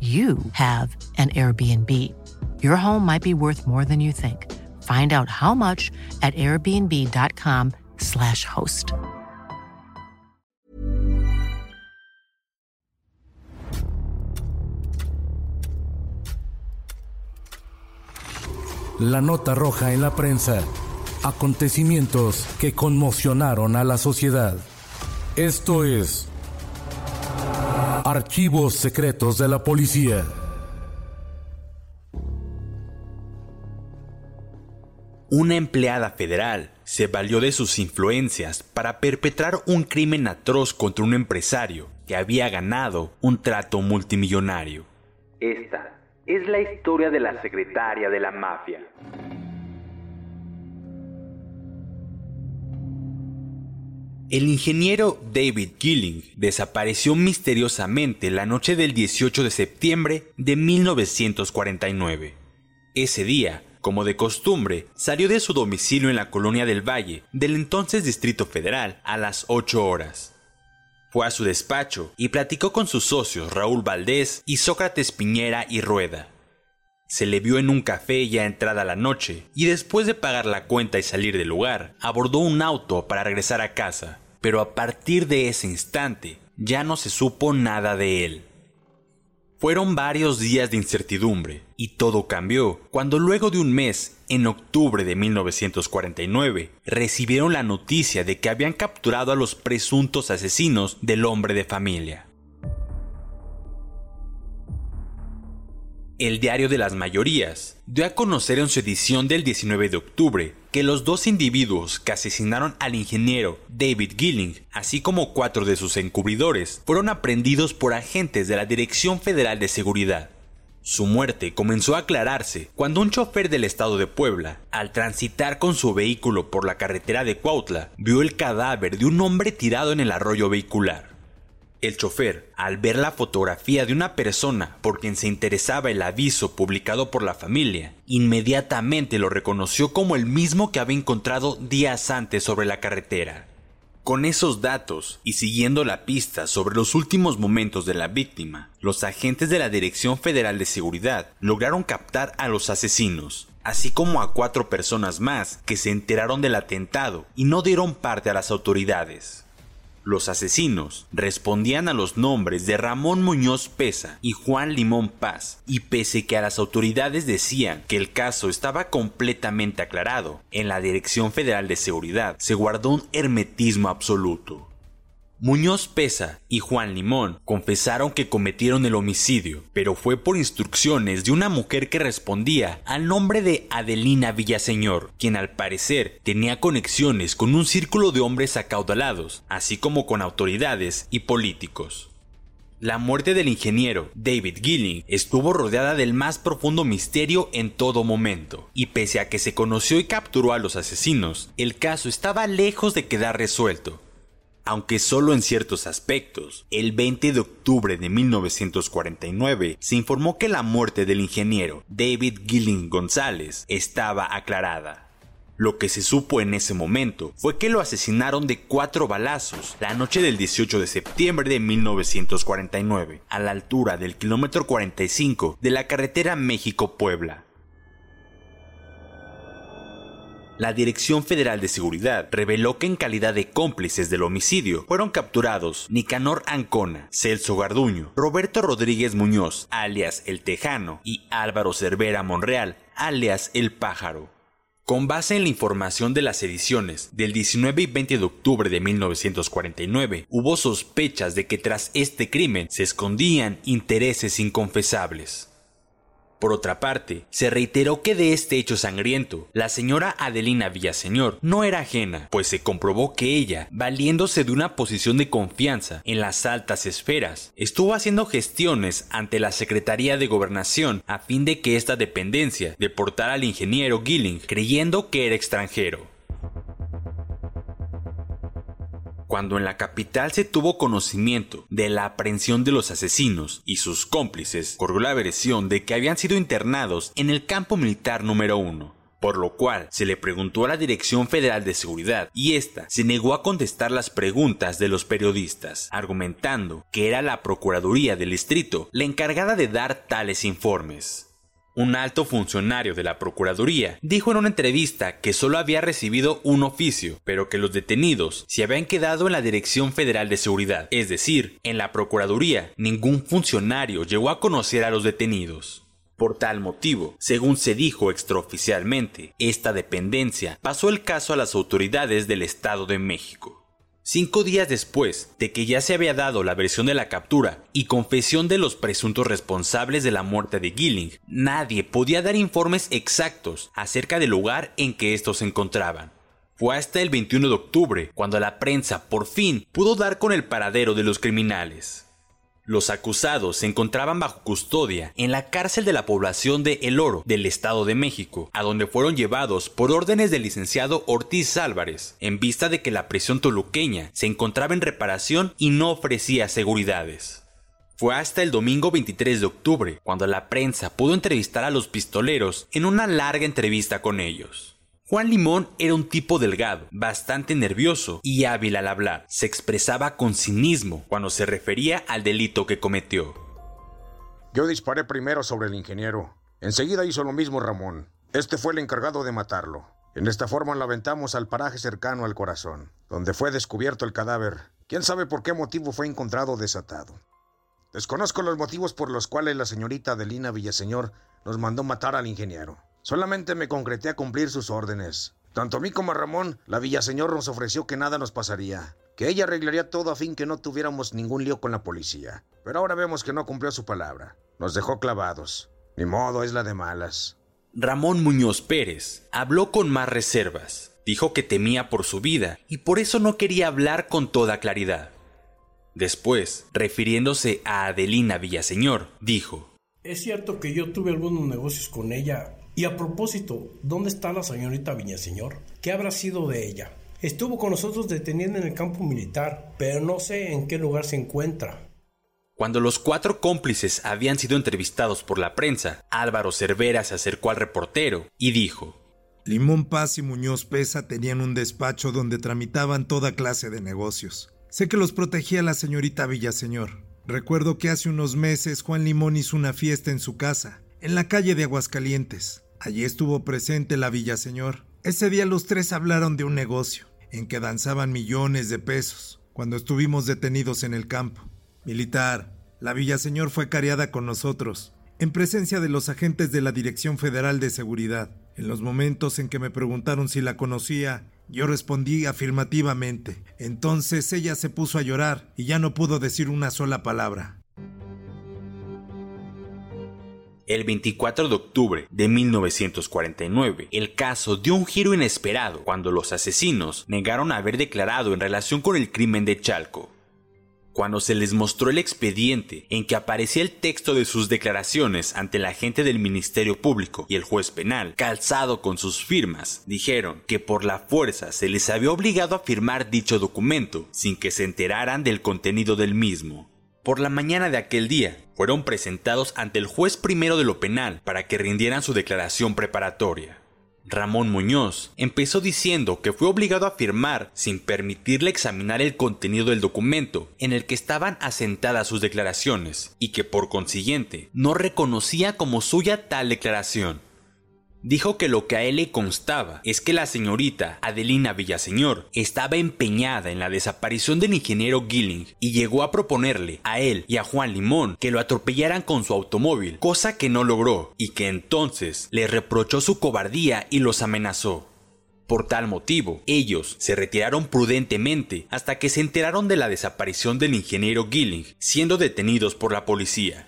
you have an Airbnb. Your home might be worth more than you think. Find out how much at airbnb.com/slash host. La nota roja en la prensa. Acontecimientos que conmocionaron a la sociedad. Esto es Archivos secretos de la policía. Una empleada federal se valió de sus influencias para perpetrar un crimen atroz contra un empresario que había ganado un trato multimillonario. Esta es la historia de la secretaria de la mafia. El ingeniero David Gilling desapareció misteriosamente la noche del 18 de septiembre de 1949. Ese día, como de costumbre, salió de su domicilio en la colonia del Valle, del entonces Distrito Federal, a las 8 horas. Fue a su despacho y platicó con sus socios Raúl Valdés y Sócrates Piñera y Rueda. Se le vio en un café ya entrada la noche y después de pagar la cuenta y salir del lugar, abordó un auto para regresar a casa. Pero a partir de ese instante ya no se supo nada de él. Fueron varios días de incertidumbre y todo cambió cuando luego de un mes, en octubre de 1949, recibieron la noticia de que habían capturado a los presuntos asesinos del hombre de familia. El Diario de las Mayorías dio a conocer en su edición del 19 de octubre que los dos individuos que asesinaron al ingeniero David Gilling, así como cuatro de sus encubridores, fueron aprendidos por agentes de la Dirección Federal de Seguridad. Su muerte comenzó a aclararse cuando un chofer del estado de Puebla, al transitar con su vehículo por la carretera de Cuautla, vio el cadáver de un hombre tirado en el arroyo vehicular. El chofer, al ver la fotografía de una persona por quien se interesaba el aviso publicado por la familia, inmediatamente lo reconoció como el mismo que había encontrado días antes sobre la carretera. Con esos datos y siguiendo la pista sobre los últimos momentos de la víctima, los agentes de la Dirección Federal de Seguridad lograron captar a los asesinos, así como a cuatro personas más que se enteraron del atentado y no dieron parte a las autoridades. Los asesinos respondían a los nombres de Ramón Muñoz Pesa y Juan Limón Paz, y pese que a las autoridades decían que el caso estaba completamente aclarado, en la Dirección Federal de Seguridad se guardó un hermetismo absoluto. Muñoz Pesa y Juan Limón confesaron que cometieron el homicidio, pero fue por instrucciones de una mujer que respondía al nombre de Adelina Villaseñor, quien al parecer tenía conexiones con un círculo de hombres acaudalados, así como con autoridades y políticos. La muerte del ingeniero David Gilling estuvo rodeada del más profundo misterio en todo momento, y pese a que se conoció y capturó a los asesinos, el caso estaba lejos de quedar resuelto aunque solo en ciertos aspectos. El 20 de octubre de 1949 se informó que la muerte del ingeniero David Gilling González estaba aclarada. Lo que se supo en ese momento fue que lo asesinaron de cuatro balazos la noche del 18 de septiembre de 1949, a la altura del kilómetro 45 de la carretera México-Puebla. La Dirección Federal de Seguridad reveló que en calidad de cómplices del homicidio fueron capturados Nicanor Ancona, Celso Garduño, Roberto Rodríguez Muñoz, alias El Tejano, y Álvaro Cervera Monreal, alias El Pájaro. Con base en la información de las ediciones del 19 y 20 de octubre de 1949, hubo sospechas de que tras este crimen se escondían intereses inconfesables. Por otra parte, se reiteró que de este hecho sangriento, la señora Adelina Villaseñor no era ajena, pues se comprobó que ella, valiéndose de una posición de confianza en las altas esferas, estuvo haciendo gestiones ante la Secretaría de Gobernación a fin de que esta dependencia deportara al ingeniero Gilling creyendo que era extranjero. Cuando en la capital se tuvo conocimiento de la aprehensión de los asesinos y sus cómplices, corrió la versión de que habían sido internados en el campo militar número uno por lo cual se le preguntó a la Dirección Federal de Seguridad y ésta se negó a contestar las preguntas de los periodistas, argumentando que era la Procuraduría del Distrito la encargada de dar tales informes. Un alto funcionario de la Procuraduría dijo en una entrevista que solo había recibido un oficio, pero que los detenidos se habían quedado en la Dirección Federal de Seguridad, es decir, en la Procuraduría ningún funcionario llegó a conocer a los detenidos. Por tal motivo, según se dijo extraoficialmente, esta dependencia pasó el caso a las autoridades del Estado de México. Cinco días después de que ya se había dado la versión de la captura y confesión de los presuntos responsables de la muerte de Gilling, nadie podía dar informes exactos acerca del lugar en que estos se encontraban. Fue hasta el 21 de octubre cuando la prensa por fin pudo dar con el paradero de los criminales. Los acusados se encontraban bajo custodia en la cárcel de la población de El Oro del Estado de México, a donde fueron llevados por órdenes del licenciado Ortiz Álvarez, en vista de que la prisión toluqueña se encontraba en reparación y no ofrecía seguridades. Fue hasta el domingo 23 de octubre cuando la prensa pudo entrevistar a los pistoleros en una larga entrevista con ellos. Juan Limón era un tipo delgado, bastante nervioso y hábil al hablar. Se expresaba con cinismo cuando se refería al delito que cometió. Yo disparé primero sobre el ingeniero. Enseguida hizo lo mismo Ramón. Este fue el encargado de matarlo. En esta forma lo aventamos al paraje cercano al corazón, donde fue descubierto el cadáver. ¿Quién sabe por qué motivo fue encontrado desatado? Desconozco los motivos por los cuales la señorita Adelina Villaseñor nos mandó matar al ingeniero. Solamente me concreté a cumplir sus órdenes. Tanto a mí como a Ramón, la Villaseñor nos ofreció que nada nos pasaría, que ella arreglaría todo a fin que no tuviéramos ningún lío con la policía. Pero ahora vemos que no cumplió su palabra. Nos dejó clavados. Ni modo, es la de malas. Ramón Muñoz Pérez habló con más reservas. Dijo que temía por su vida y por eso no quería hablar con toda claridad. Después, refiriéndose a Adelina Villaseñor, dijo: Es cierto que yo tuve algunos negocios con ella y a propósito, ¿dónde está la señorita Viñaseñor? ¿Qué habrá sido de ella? Estuvo con nosotros deteniendo en el campo militar, pero no sé en qué lugar se encuentra. Cuando los cuatro cómplices habían sido entrevistados por la prensa, Álvaro Cervera se acercó al reportero y dijo: Limón Paz y Muñoz Pesa tenían un despacho donde tramitaban toda clase de negocios. Sé que los protegía la señorita Villaseñor. Recuerdo que hace unos meses Juan Limón hizo una fiesta en su casa en la calle de Aguascalientes. Allí estuvo presente la Villaseñor. Ese día los tres hablaron de un negocio, en que danzaban millones de pesos, cuando estuvimos detenidos en el campo. Militar, la Villaseñor fue cariada con nosotros, en presencia de los agentes de la Dirección Federal de Seguridad. En los momentos en que me preguntaron si la conocía, yo respondí afirmativamente. Entonces ella se puso a llorar y ya no pudo decir una sola palabra. El 24 de octubre de 1949, el caso dio un giro inesperado cuando los asesinos negaron haber declarado en relación con el crimen de Chalco. Cuando se les mostró el expediente en que aparecía el texto de sus declaraciones ante la agente del Ministerio Público y el juez penal, calzado con sus firmas, dijeron que por la fuerza se les había obligado a firmar dicho documento sin que se enteraran del contenido del mismo. Por la mañana de aquel día, fueron presentados ante el juez primero de lo penal para que rindieran su declaración preparatoria. Ramón Muñoz empezó diciendo que fue obligado a firmar sin permitirle examinar el contenido del documento en el que estaban asentadas sus declaraciones y que por consiguiente no reconocía como suya tal declaración. Dijo que lo que a él le constaba es que la señorita Adelina Villaseñor estaba empeñada en la desaparición del ingeniero Gilling y llegó a proponerle a él y a Juan Limón que lo atropellaran con su automóvil, cosa que no logró y que entonces le reprochó su cobardía y los amenazó. Por tal motivo, ellos se retiraron prudentemente hasta que se enteraron de la desaparición del ingeniero Gilling, siendo detenidos por la policía.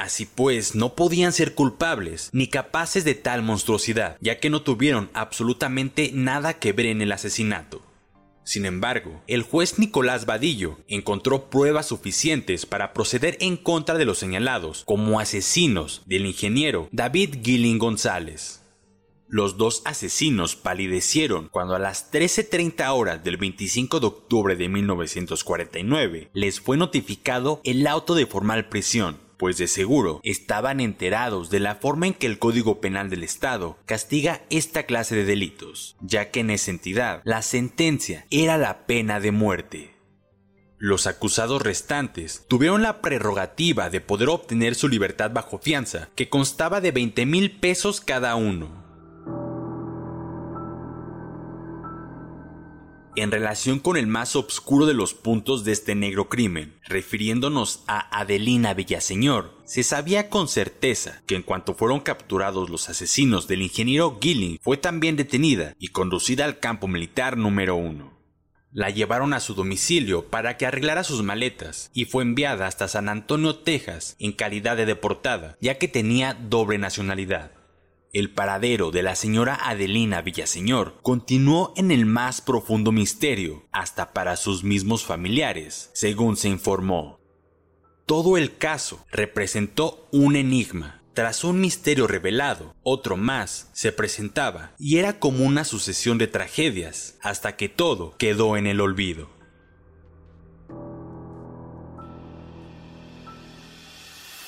Así pues, no podían ser culpables ni capaces de tal monstruosidad, ya que no tuvieron absolutamente nada que ver en el asesinato. Sin embargo, el juez Nicolás Vadillo encontró pruebas suficientes para proceder en contra de los señalados como asesinos del ingeniero David Gilling González. Los dos asesinos palidecieron cuando a las 13.30 horas del 25 de octubre de 1949 les fue notificado el auto de formal prisión pues de seguro estaban enterados de la forma en que el Código Penal del Estado castiga esta clase de delitos, ya que en esa entidad la sentencia era la pena de muerte. Los acusados restantes tuvieron la prerrogativa de poder obtener su libertad bajo fianza, que constaba de 20 mil pesos cada uno. En relación con el más oscuro de los puntos de este negro crimen, refiriéndonos a Adelina Villaseñor, se sabía con certeza que en cuanto fueron capturados los asesinos del ingeniero Gilling, fue también detenida y conducida al campo militar número uno. La llevaron a su domicilio para que arreglara sus maletas y fue enviada hasta San Antonio, Texas, en calidad de deportada, ya que tenía doble nacionalidad. El paradero de la señora Adelina Villaseñor continuó en el más profundo misterio, hasta para sus mismos familiares, según se informó. Todo el caso representó un enigma. Tras un misterio revelado, otro más se presentaba y era como una sucesión de tragedias, hasta que todo quedó en el olvido.